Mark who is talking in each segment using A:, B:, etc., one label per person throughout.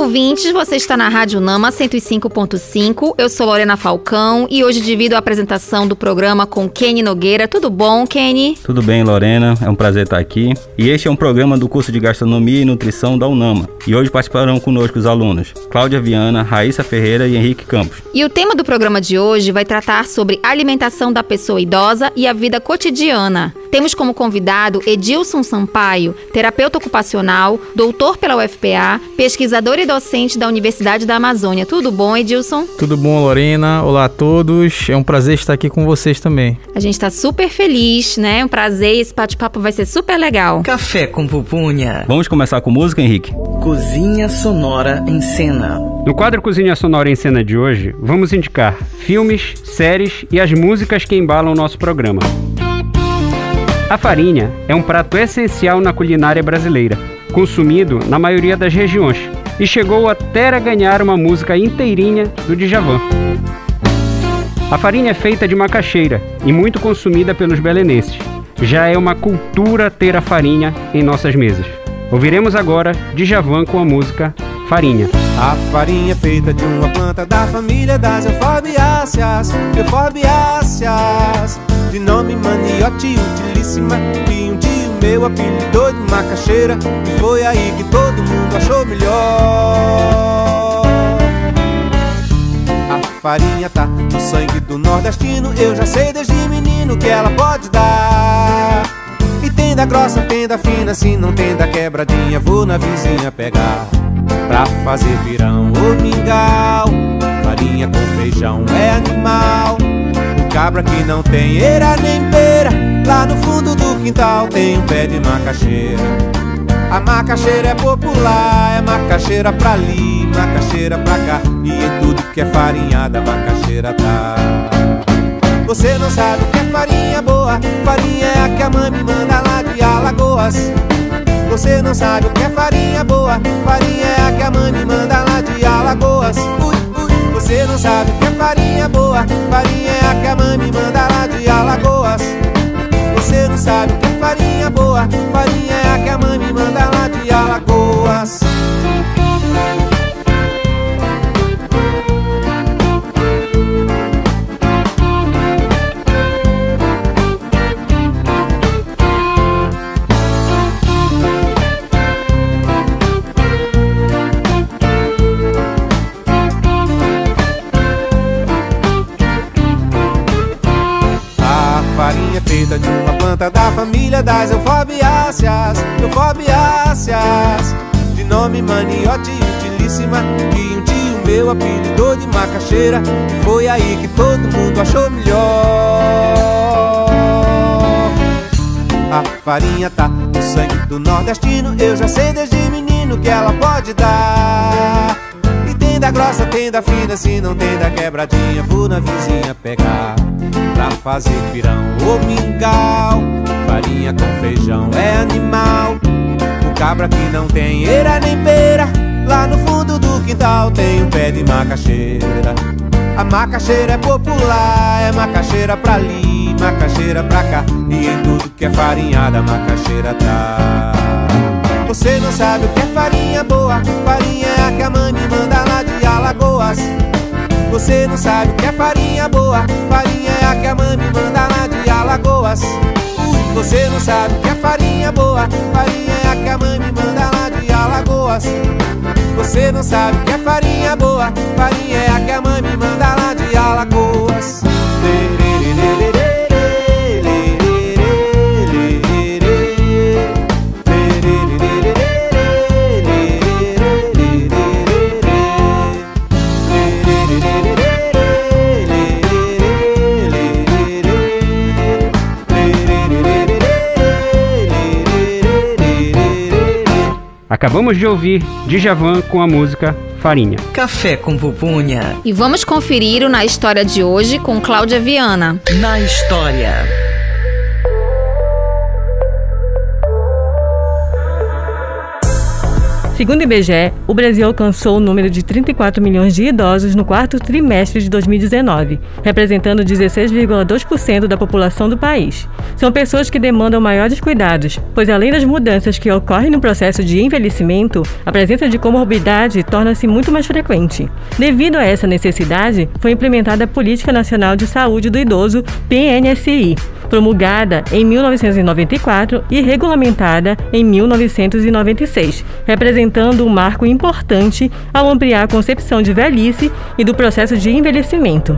A: Ouvintes! Você está na Rádio Nama 105.5. Eu sou Lorena Falcão e hoje divido a apresentação do programa com Kenny Nogueira. Tudo bom, Kenny?
B: Tudo bem, Lorena. É um prazer estar aqui. E este é um programa do curso de Gastronomia e Nutrição da UNAMA. E hoje participarão conosco os alunos Cláudia Viana, Raíssa Ferreira e Henrique Campos.
A: E o tema do programa de hoje vai tratar sobre alimentação da pessoa idosa e a vida cotidiana. Temos como convidado Edilson Sampaio, terapeuta ocupacional, doutor pela UFPA, pesquisador e docente da Universidade da Amazônia. Tudo bom, Edilson?
C: Tudo bom, Lorena? Olá a todos. É um prazer estar aqui com vocês também.
A: A gente está super feliz, né? Um prazer. Esse bate-papo vai ser super legal.
D: Café com pupunha.
B: Vamos começar com música, Henrique?
D: Cozinha Sonora em Cena.
E: No quadro Cozinha Sonora em Cena de hoje, vamos indicar filmes, séries e as músicas que embalam o nosso programa. A farinha é um prato essencial na culinária brasileira, consumido na maioria das regiões, e chegou até a ganhar uma música inteirinha do Djavan. A farinha é feita de macaxeira e muito consumida pelos belenenses. Já é uma cultura ter a farinha em nossas mesas. Ouviremos agora Djavan com a música Farinha.
F: A farinha é feita de uma planta da família das euforbiáceas, euforbiáceas, de nome maniote utilíssima, que um tio meu apelidou de macaxeira, e foi aí que todo mundo achou melhor. A farinha tá no sangue do nordestino, eu já sei desde menino que ela pode dar. E tem da grossa, tem da fina, se não tem da quebradinha, vou na vizinha pegar. Pra fazer pirão ou mingau Farinha com feijão é animal O cabra que não tem eira nem beira Lá no fundo do quintal tem um pé de macaxeira. A macaxeira é popular É macaxeira pra ali, macaxeira pra cá. E em tudo que é farinhada macaxeira tá. Você não sabe o que é farinha boa. Farinha é a que a mãe me manda lá de Alagoas. Você não sabe o que é farinha boa. Farinha é a que a mãe me manda lá de Alagoas. Ui, ui. Você não sabe o que é farinha boa. Farinha é a que a mãe me manda lá de Alagoas Você não sabe que é farinha boa. Farinha é a que a mãe me manda lá de Alagoas planta da família das euforbiáceas, euforbiáceas, de nome maniote utilíssima, que um tio meu apelidou de macaxeira, e foi aí que todo mundo achou melhor. A farinha tá no sangue do nordestino, eu já sei desde menino que ela pode dar. E tem da grossa, tem da fina, se não tem da quebradinha, vou na vizinha pegar pra fazer pirão ou mingau. Farinha com feijão é animal. O cabra que não tem eira nem beira. Lá no fundo do quintal tem um pé de macaxeira. A macaxeira é popular, é macaxeira pra ali, macaxeira pra cá. E em tudo que é farinhada, macaxeira tá. Você não sabe o que é farinha boa. Farinha é a que a mãe Você não sabe o que é farinha boa. Farinha é a que a mãe me manda lá de Alagoas. Você não sabe o que é farinha boa. Farinha é a que a mãe me manda lá de Alagoas. Você não sabe o que é farinha boa. Farinha é a que a mãe me manda lá de Alagoas
E: Acabamos de ouvir Djavan com a música Farinha.
D: Café com pupunha.
A: E vamos conferir o Na História de hoje com Cláudia Viana.
D: Na História.
G: Segundo o IBGE, o Brasil alcançou o número de 34 milhões de idosos no quarto trimestre de 2019, representando 16,2% da população do país. São pessoas que demandam maiores cuidados, pois além das mudanças que ocorrem no processo de envelhecimento, a presença de comorbidade torna-se muito mais frequente. Devido a essa necessidade, foi implementada a Política Nacional de Saúde do Idoso, PNSI, promulgada em 1994 e regulamentada em 1996, representando um marco importante ao ampliar a concepção de velhice e do processo de envelhecimento.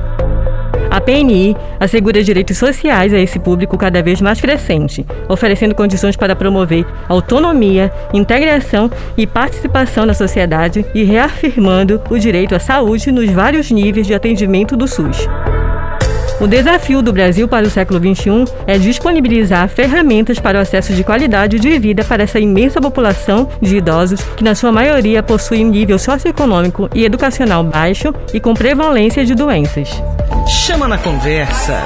G: A PNI assegura direitos sociais a esse público cada vez mais crescente, oferecendo condições para promover autonomia, integração e participação na sociedade e reafirmando o direito à saúde nos vários níveis de atendimento do SUS. O desafio do Brasil para o século XXI é disponibilizar ferramentas para o acesso de qualidade de vida para essa imensa população de idosos que, na sua maioria, possui um nível socioeconômico e educacional baixo e com prevalência de doenças.
D: Chama na conversa.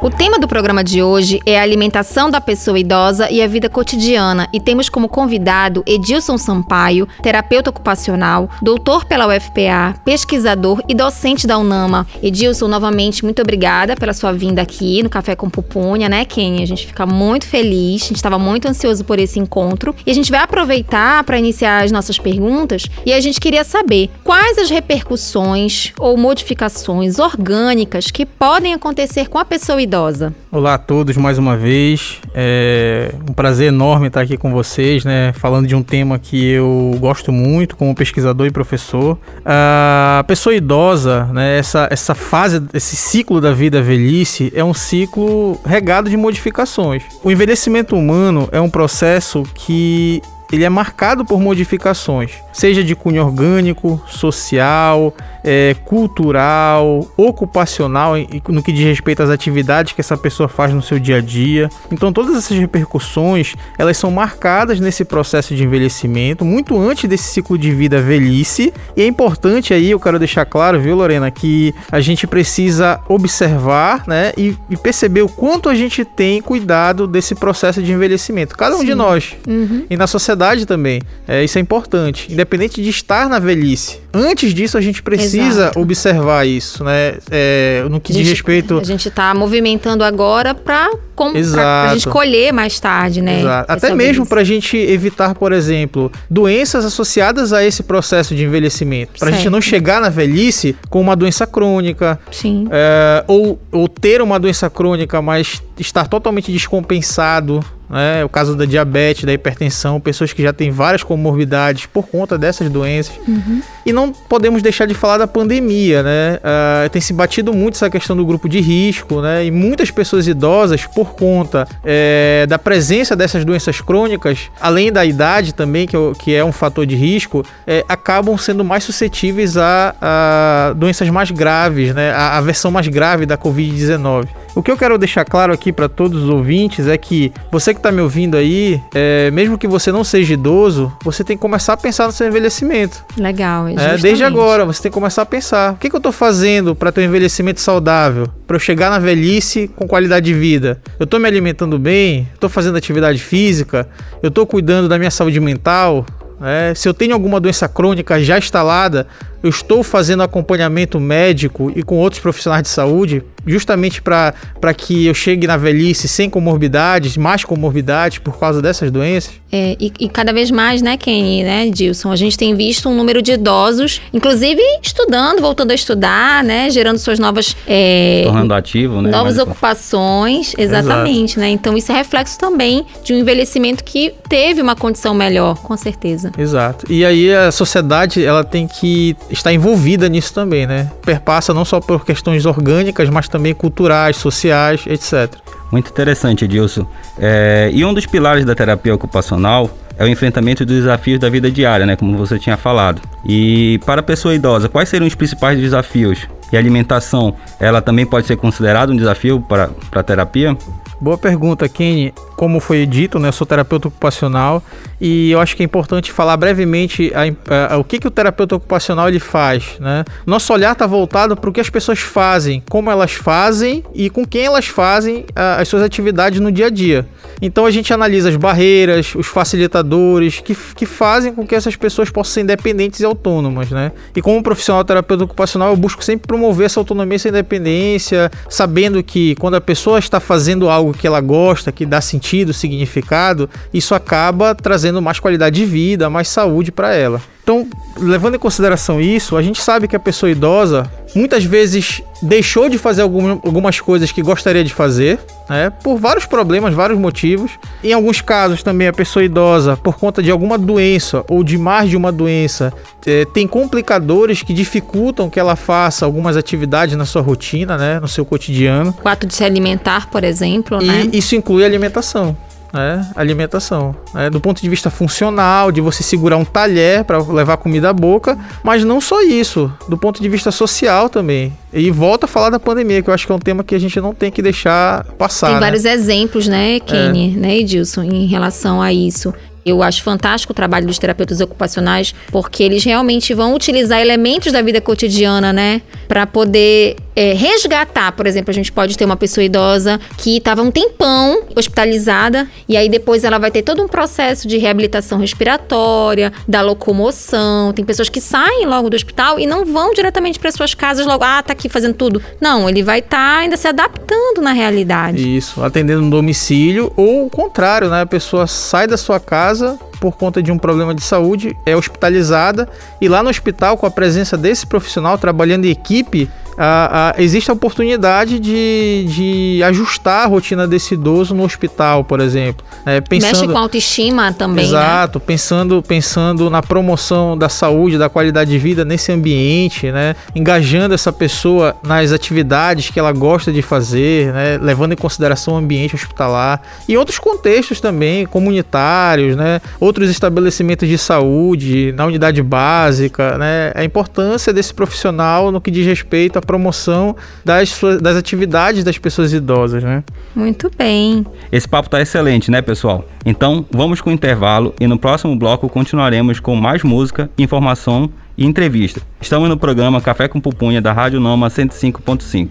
A: O tema do programa de hoje é a alimentação da pessoa idosa e a vida cotidiana e temos como convidado Edilson Sampaio, terapeuta ocupacional, doutor pela UFPA, pesquisador e docente da UNAMA. Edilson, novamente, muito obrigada pela sua vinda aqui no Café com Pupunha, né, Kenny? A gente fica muito feliz, a gente estava muito ansioso por esse encontro e a gente vai aproveitar para iniciar as nossas perguntas e a gente queria saber quais as repercussões ou modificações orgânicas que podem acontecer com a pessoa idosa idosa.
C: Olá a todos mais uma vez. É um prazer enorme estar aqui com vocês, né? Falando de um tema que eu gosto muito como pesquisador e professor. A pessoa idosa, né? Essa, essa fase, esse ciclo da vida velhice é um ciclo regado de modificações. O envelhecimento humano é um processo que ele é marcado por modificações, seja de cunho orgânico, social, é, cultural, ocupacional, no que diz respeito às atividades que essa pessoa faz no seu dia a dia. Então, todas essas repercussões elas são marcadas nesse processo de envelhecimento, muito antes desse ciclo de vida velhice. E é importante aí, eu quero deixar claro, viu, Lorena, que a gente precisa observar, né, e, e perceber o quanto a gente tem cuidado desse processo de envelhecimento, cada um Sim. de nós uhum. e na sociedade também. É, isso é importante, independente de estar na velhice. Antes disso, a gente precisa Exato. observar isso, né? É, no que
A: gente,
C: diz respeito.
A: A gente está movimentando agora para a gente colher mais tarde, né?
C: Exato. Até mesmo para a gente evitar, por exemplo, doenças associadas a esse processo de envelhecimento. Para a gente não chegar na velhice com uma doença crônica.
A: Sim.
C: É, ou, ou ter uma doença crônica, mas estar totalmente descompensado né? O caso da diabetes, da hipertensão, pessoas que já têm várias comorbidades por conta dessas doenças. Uhum. E não podemos deixar de falar da pandemia, né? Uh, tem se batido muito essa questão do grupo de risco, né? E muitas pessoas idosas, por conta é, da presença dessas doenças crônicas, além da idade também, que, é que é um fator de risco, é, acabam sendo mais suscetíveis a, a doenças mais graves, né? A, a versão mais grave da Covid-19. O que eu quero deixar claro aqui para todos os ouvintes é que você que está me ouvindo aí, é, mesmo que você não seja idoso, você tem que começar a pensar no seu envelhecimento.
A: Legal,
C: é, Desde agora, você tem que começar a pensar: o que, que eu estou fazendo para ter um envelhecimento saudável? Para eu chegar na velhice com qualidade de vida? Eu estou me alimentando bem? Estou fazendo atividade física? Eu estou cuidando da minha saúde mental? É, se eu tenho alguma doença crônica já instalada, eu estou fazendo acompanhamento médico e com outros profissionais de saúde, justamente para que eu chegue na velhice sem comorbidades, mais comorbidades por causa dessas doenças?
A: É, e, e, cada vez mais, né, Kenny, né, Dilson? A gente tem visto um número de idosos, inclusive estudando, voltando a estudar, né, gerando suas novas. É,
B: Tornando ativo, né?
A: Novas ocupações, exatamente, Exato. né? Então isso é reflexo também de um envelhecimento que teve uma condição melhor, com certeza.
C: Exato. E aí a sociedade, ela tem que está envolvida nisso também, né? Perpassa não só por questões orgânicas, mas também culturais, sociais, etc.
B: Muito interessante, Edilson. É, e um dos pilares da terapia ocupacional é o enfrentamento dos desafios da vida diária, né? Como você tinha falado. E para a pessoa idosa, quais seriam os principais desafios? E a alimentação, ela também pode ser considerada um desafio para a terapia?
C: Boa pergunta, Kenny. como foi dito, né, eu sou terapeuta ocupacional e eu acho que é importante falar brevemente a, a, a, o que, que o terapeuta ocupacional ele faz. Né? Nosso olhar está voltado para o que as pessoas fazem, como elas fazem e com quem elas fazem as suas atividades no dia a dia. Então a gente analisa as barreiras, os facilitadores que, que fazem com que essas pessoas possam ser independentes e autônomas. Né? E como profissional terapeuta ocupacional, eu busco sempre promover essa autonomia essa independência, sabendo que quando a pessoa está fazendo algo que ela gosta, que dá sentido, significado, isso acaba trazendo mais qualidade de vida, mais saúde para ela. Então, levando em consideração isso, a gente sabe que a pessoa idosa muitas vezes deixou de fazer algumas coisas que gostaria de fazer, né, por vários problemas, vários motivos. Em alguns casos também a pessoa idosa, por conta de alguma doença ou de mais de uma doença, é, tem complicadores que dificultam que ela faça algumas atividades na sua rotina, né, no seu cotidiano.
A: O ato de se alimentar, por exemplo,
C: e
A: né?
C: isso inclui alimentação né, alimentação. Né, do ponto de vista funcional, de você segurar um talher para levar comida à boca, mas não só isso, do ponto de vista social também. E volta a falar da pandemia, que eu acho que é um tema que a gente não tem que deixar passar.
A: Tem
C: né?
A: vários exemplos, né, Kenny, é. né, Edilson, em relação a isso. Eu acho fantástico o trabalho dos terapeutas ocupacionais, porque eles realmente vão utilizar elementos da vida cotidiana, né, para poder é, resgatar. Por exemplo, a gente pode ter uma pessoa idosa que estava um tempão hospitalizada e aí depois ela vai ter todo um processo de reabilitação respiratória, da locomoção. Tem pessoas que saem logo do hospital e não vão diretamente para suas casas logo, ah, tá aqui fazendo tudo. Não, ele vai estar tá ainda se adaptando na realidade.
C: Isso, atendendo no domicílio ou o contrário, né? A pessoa sai da sua casa por conta de um problema de saúde, é hospitalizada e lá no hospital, com a presença desse profissional trabalhando em equipe, a, a, existe a oportunidade de, de ajustar a rotina desse idoso no hospital, por exemplo.
A: É, pensando, Mexe com a autoestima também.
C: Né? Exato,
A: né?
C: pensando, pensando na promoção da saúde, da qualidade de vida nesse ambiente, né? engajando essa pessoa nas atividades que ela gosta de fazer, né? levando em consideração o ambiente hospitalar e outros contextos também, comunitários, né? outros estabelecimentos de saúde, na unidade básica, né? a importância desse profissional no que diz respeito à promoção das, das atividades das pessoas idosas, né?
A: Muito bem.
B: Esse papo tá excelente, né, pessoal? Então, vamos com o intervalo e no próximo bloco continuaremos com mais música, informação e entrevista. Estamos no programa Café com Pupunha da Rádio Noma 105.5.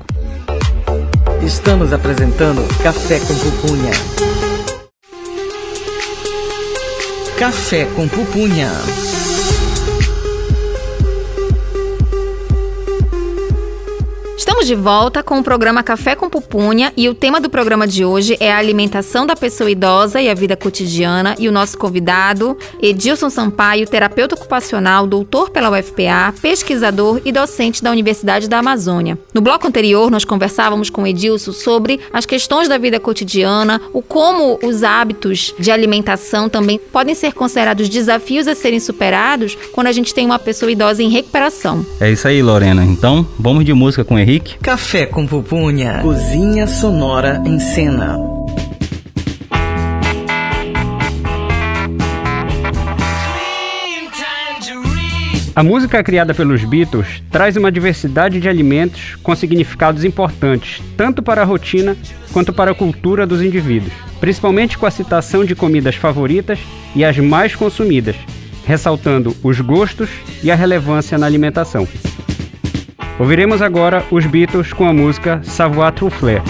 D: Estamos apresentando Café com Pupunha. Café com Pupunha.
A: Estamos de volta com o programa Café com Pupunha e o tema do programa de hoje é a alimentação da pessoa idosa e a vida cotidiana. E o nosso convidado, Edilson Sampaio, terapeuta ocupacional, doutor pela UFPA, pesquisador e docente da Universidade da Amazônia. No bloco anterior, nós conversávamos com Edilson sobre as questões da vida cotidiana, o como os hábitos de alimentação também podem ser considerados desafios a serem superados quando a gente tem uma pessoa idosa em recuperação.
B: É isso aí, Lorena. Então, vamos de música com Henrique.
D: Café com pupunha. Cozinha sonora em cena.
E: A música criada pelos Beatles traz uma diversidade de alimentos com significados importantes, tanto para a rotina quanto para a cultura dos indivíduos, principalmente com a citação de comidas favoritas e as mais consumidas, ressaltando os gostos e a relevância na alimentação. Ouviremos agora os Beatles com a música Savoir Truffler.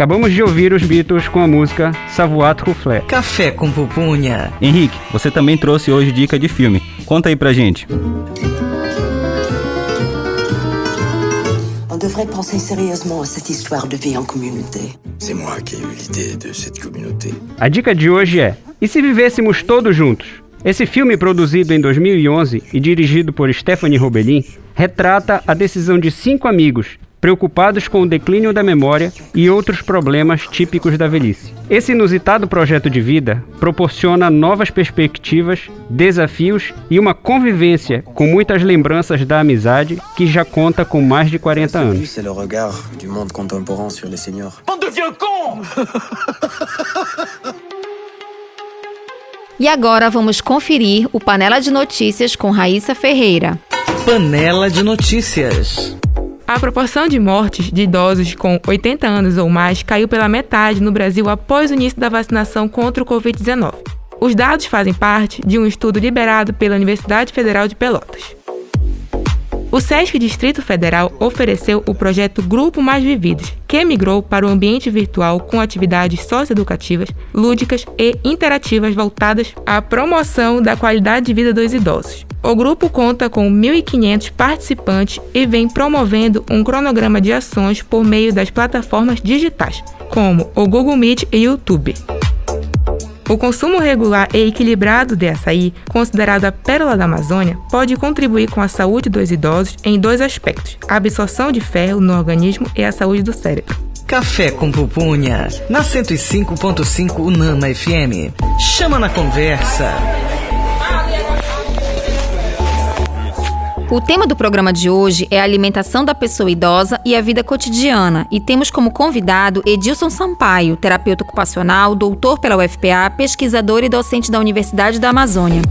E: Acabamos de ouvir os Beatles com a música Savoir Troufflet.
D: Café com pupunha.
B: Henrique, você também trouxe hoje dica de filme. Conta aí pra gente.
H: On devrait penser sérieusement à cette histoire de vie en communauté.
I: C'est moi qui ai eu l'idée de cette communauté.
E: A dica de hoje é: e se vivêssemos todos juntos? Esse filme, produzido em 2011 e dirigido por Stephanie Robelin, retrata a decisão de cinco amigos preocupados com o declínio da memória e outros problemas típicos da velhice. Esse inusitado projeto de vida proporciona novas perspectivas, desafios e uma convivência com muitas lembranças da amizade que já conta com mais de 40 anos.
A: E agora vamos conferir o Panela de Notícias com Raíssa Ferreira.
D: Panela de notícias.
J: A proporção de mortes de idosos com 80 anos ou mais caiu pela metade no Brasil após o início da vacinação contra o Covid-19. Os dados fazem parte de um estudo liberado pela Universidade Federal de Pelotas. O SESC Distrito Federal ofereceu o projeto Grupo Mais Vividos, que migrou para o ambiente virtual com atividades socioeducativas, lúdicas e interativas voltadas à promoção da qualidade de vida dos idosos. O grupo conta com 1.500 participantes e vem promovendo um cronograma de ações por meio das plataformas digitais, como o Google Meet e YouTube. O consumo regular e equilibrado de açaí, considerado a pérola da Amazônia, pode contribuir com a saúde dos idosos em dois aspectos: a absorção de ferro no organismo e a saúde do cérebro.
D: Café com pupunha. Na 105.5 Unama FM. Chama na conversa.
A: O tema do programa de hoje é a alimentação da pessoa idosa e a vida cotidiana, e temos como convidado Edilson Sampaio, terapeuta ocupacional, doutor pela UFPA, pesquisador e docente da Universidade da Amazônia.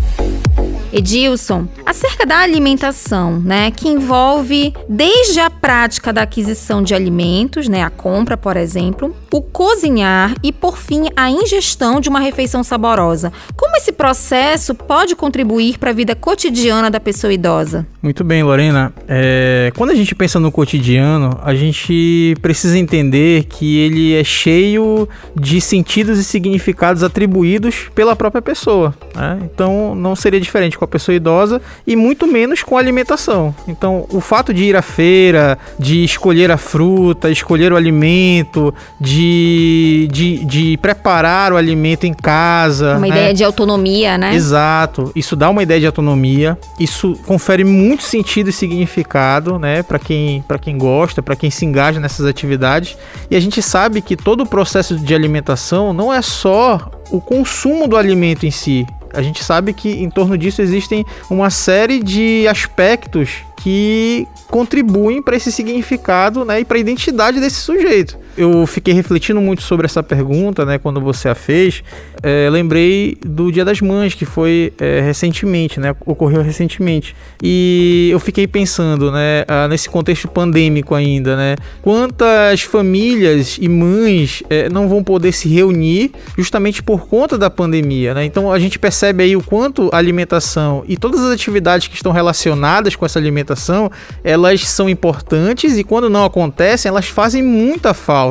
A: Edilson, acerca da alimentação, né, que envolve desde a prática da aquisição de alimentos, né, a compra, por exemplo, o cozinhar e, por fim, a ingestão de uma refeição saborosa. Como esse processo pode contribuir para a vida cotidiana da pessoa idosa?
C: Muito bem, Lorena. É, quando a gente pensa no cotidiano, a gente precisa entender que ele é cheio de sentidos e significados atribuídos pela própria pessoa. né? Então, não seria diferente com a pessoa idosa e muito menos com a alimentação. Então, o fato de ir à feira, de escolher a fruta, escolher o alimento, de, de, de preparar o alimento em casa.
A: Uma
C: né?
A: ideia de autonomia, né?
C: Exato. Isso dá uma ideia de autonomia. Isso confere muito sentido e significado, né, para quem para quem gosta, para quem se engaja nessas atividades. E a gente sabe que todo o processo de alimentação não é só o consumo do alimento em si. A gente sabe que em torno disso existem uma série de aspectos que contribuem para esse significado né, e para a identidade desse sujeito. Eu fiquei refletindo muito sobre essa pergunta né, quando você a fez. É, lembrei do Dia das Mães, que foi é, recentemente, né, ocorreu recentemente. E eu fiquei pensando né, nesse contexto pandêmico ainda, né, quantas famílias e mães é, não vão poder se reunir justamente por conta da pandemia. Né? Então a gente percebe aí o quanto a alimentação e todas as atividades que estão relacionadas com essa alimentação elas são importantes e quando não acontecem, elas fazem muita falta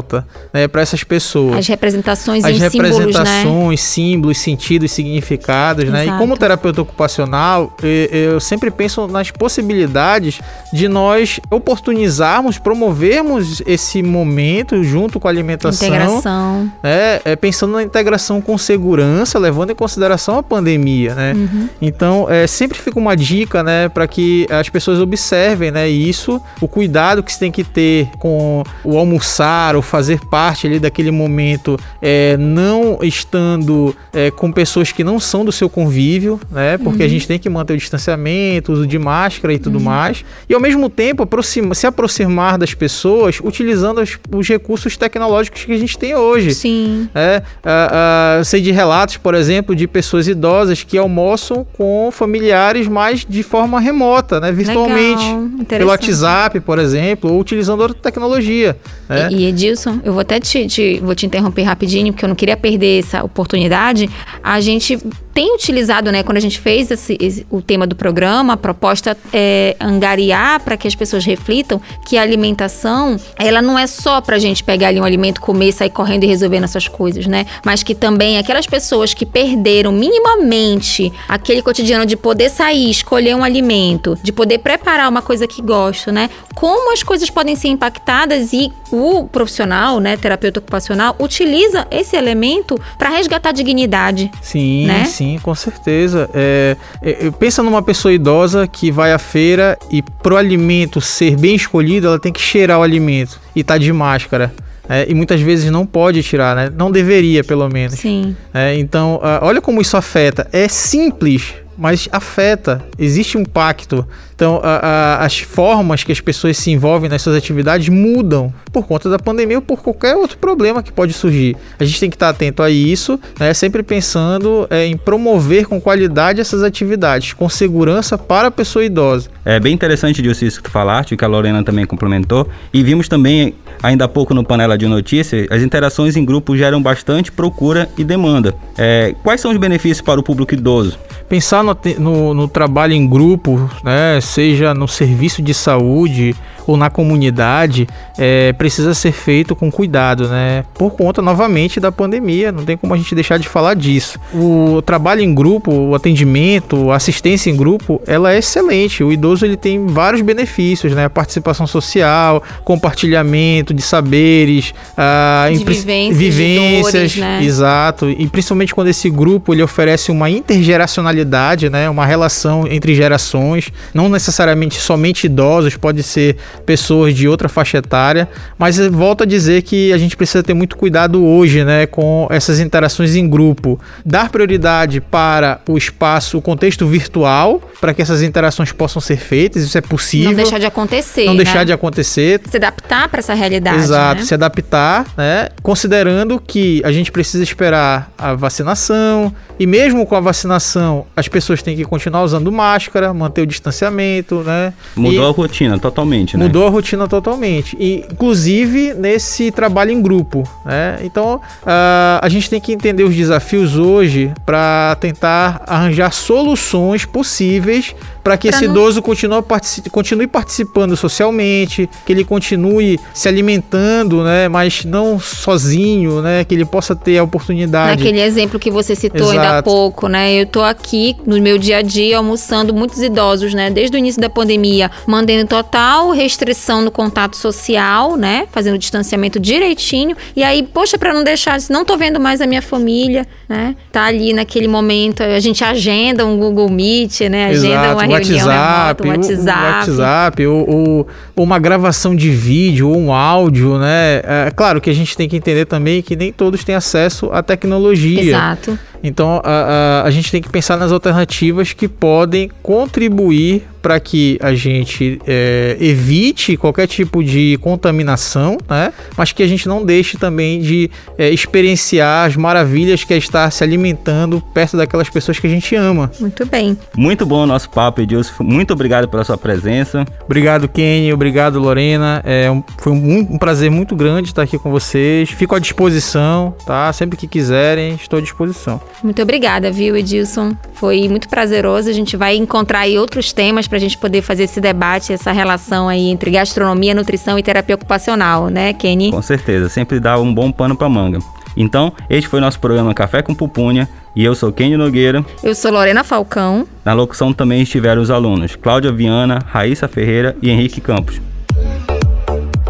C: né, para essas pessoas.
A: As representações
C: As
A: em símbolos, né?
C: representações, símbolos, sentidos, significados, né? E
A: Exato.
C: como terapeuta ocupacional, eu sempre penso nas possibilidades de nós oportunizarmos, promovermos esse momento junto com a alimentação
A: Integração.
C: né, é, pensando na integração com segurança, levando em consideração a pandemia, né?
A: Uhum.
C: Então, é, sempre fica uma dica, né, para que as pessoas observem, né, isso, o cuidado que se tem que ter com o almoçar, fazer parte ali daquele momento, é, não estando é, com pessoas que não são do seu convívio, né, porque a gente tem que manter o distanciamento, uso de máscara e tudo mais, e ao mesmo tempo aproxima, se aproximar das pessoas utilizando os, os recursos tecnológicos que a gente tem hoje.
A: Sim.
C: É, ah, ah, sei de relatos, por exemplo, de pessoas idosas que almoçam com familiares, mas de forma remota, né, virtualmente.
A: Legal,
C: Pelo. WhatsApp, por exemplo, ou utilizando outra tecnologia. Né?
A: E, e Edilson, eu vou até te, te, vou te interromper rapidinho, porque eu não queria perder essa oportunidade. A gente tem utilizado, né, quando a gente fez esse, esse, o tema do programa, a proposta é angariar para que as pessoas reflitam que a alimentação, ela não é só para a gente pegar ali um alimento, comer, sair correndo e resolvendo essas coisas, né? Mas que também aquelas pessoas que perderam minimamente aquele cotidiano de poder sair, escolher um alimento, de poder preparar uma coisa que gosto, né? Como as coisas podem ser impactadas e o profissional, né, terapeuta ocupacional, utiliza esse elemento para resgatar dignidade.
C: Sim,
A: né?
C: sim, com certeza. É, é, pensa numa pessoa idosa que vai à feira e pro alimento ser bem escolhido, ela tem que cheirar o alimento e tá de máscara. É, e muitas vezes não pode tirar, né? Não deveria, pelo menos.
A: Sim.
C: É, então, uh, olha como isso afeta. É simples, mas afeta, existe um impacto. Então, a, a, as formas que as pessoas se envolvem nas suas atividades mudam por conta da pandemia ou por qualquer outro problema que pode surgir. A gente tem que estar atento a isso, né, sempre pensando é, em promover com qualidade essas atividades, com segurança para a pessoa idosa.
B: É bem interessante, Dilson, isso que tu falaste, que a Lorena também complementou. E vimos também, ainda há pouco no Panela de Notícias, as interações em grupo geram bastante procura e demanda. É, quais são os benefícios para o público idoso?
C: Pensar no, no, no trabalho em grupo, né, seja no serviço de saúde ou na comunidade, é, precisa ser feito com cuidado, né? Por conta, novamente, da pandemia, não tem como a gente deixar de falar disso. O trabalho em grupo, o atendimento, a assistência em grupo, ela é excelente. O idoso ele tem vários benefícios, né? Participação social, compartilhamento de saberes,
A: a de vivências,
C: vivências
A: dores, né?
C: exato. E principalmente quando esse grupo ele oferece uma intergeracionalidade, né? Uma relação entre gerações, não necessariamente somente idosos, pode ser pessoas de outra faixa etária, mas volto a dizer que a gente precisa ter muito cuidado hoje, né, com essas interações em grupo, dar prioridade para o espaço, o contexto virtual, para que essas interações possam ser feitas, isso é possível. Não
A: deixar de acontecer.
C: Não
A: né?
C: deixar de acontecer.
A: Se adaptar para essa realidade.
C: Exato,
A: né?
C: se adaptar, né, considerando que a gente precisa esperar a vacinação e mesmo com a vacinação, as pessoas têm que continuar usando máscara, manter o distanciamento, né?
B: Mudou e... a rotina totalmente, né?
C: Mudou a rotina totalmente. E, inclusive nesse trabalho em grupo. Né? Então uh, a gente tem que entender os desafios hoje para tentar arranjar soluções possíveis para que pra esse não... idoso continue, partici continue participando socialmente, que ele continue se alimentando, né, mas não sozinho, né, que ele possa ter a oportunidade.
A: Naquele exemplo que você citou Exato. ainda há pouco, né, eu tô aqui no meu dia a dia almoçando muitos idosos, né, desde o início da pandemia, mantendo total restrição no contato social, né, fazendo distanciamento direitinho, e aí, poxa, para não deixar, não tô vendo mais a minha família, né, tá ali naquele momento, a gente agenda um Google Meet, né, agenda
C: Exato.
A: uma
C: WhatsApp,
A: remoto, um WhatsApp,
C: o, WhatsApp ou, ou, ou, uma gravação de vídeo ou um áudio, né? É claro que a gente tem que entender também que nem todos têm acesso à tecnologia.
A: Exato.
C: Então a, a, a gente tem que pensar nas alternativas que podem contribuir para que a gente é, evite qualquer tipo de contaminação, né? mas que a gente não deixe também de é, experienciar as maravilhas que é estar se alimentando perto daquelas pessoas que a gente ama.
A: Muito bem.
B: Muito bom o nosso papo, Edilson. Muito obrigado pela sua presença.
C: Obrigado, Kenny. Obrigado, Lorena. É um, foi um, um prazer muito grande estar aqui com vocês. Fico à disposição, tá? Sempre que quiserem, estou à disposição.
A: Muito obrigada, viu, Edilson? Foi muito prazeroso. A gente vai encontrar aí outros temas para a gente poder fazer esse debate, essa relação aí entre gastronomia, nutrição e terapia ocupacional, né, Kenny?
B: Com certeza, sempre dá um bom pano para manga. Então, este foi nosso programa Café com Pupunha e eu sou Kenny Nogueira.
A: Eu sou Lorena Falcão.
B: Na locução também estiveram os alunos Cláudia Viana, Raíssa Ferreira e Henrique Campos.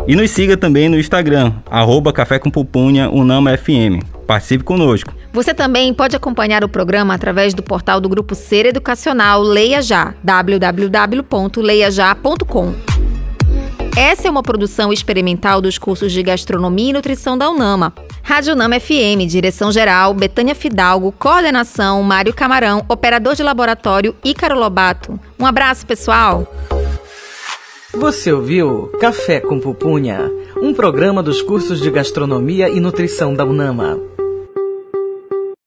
B: E nos siga também no Instagram, arroba Café com Pupunha Unama FM. Participe conosco.
A: Você também pode acompanhar o programa através do portal do Grupo Ser Educacional Leia Já, www.leiajá.com. Essa é uma produção experimental dos cursos de Gastronomia e Nutrição da UNAMA. Rádio UNAMA FM, direção geral, Betânia Fidalgo, coordenação, Mário Camarão, operador de laboratório, Ícaro Lobato. Um abraço, pessoal!
D: Você ouviu Café com Pupunha, um programa dos cursos de Gastronomia e Nutrição da UNAMA.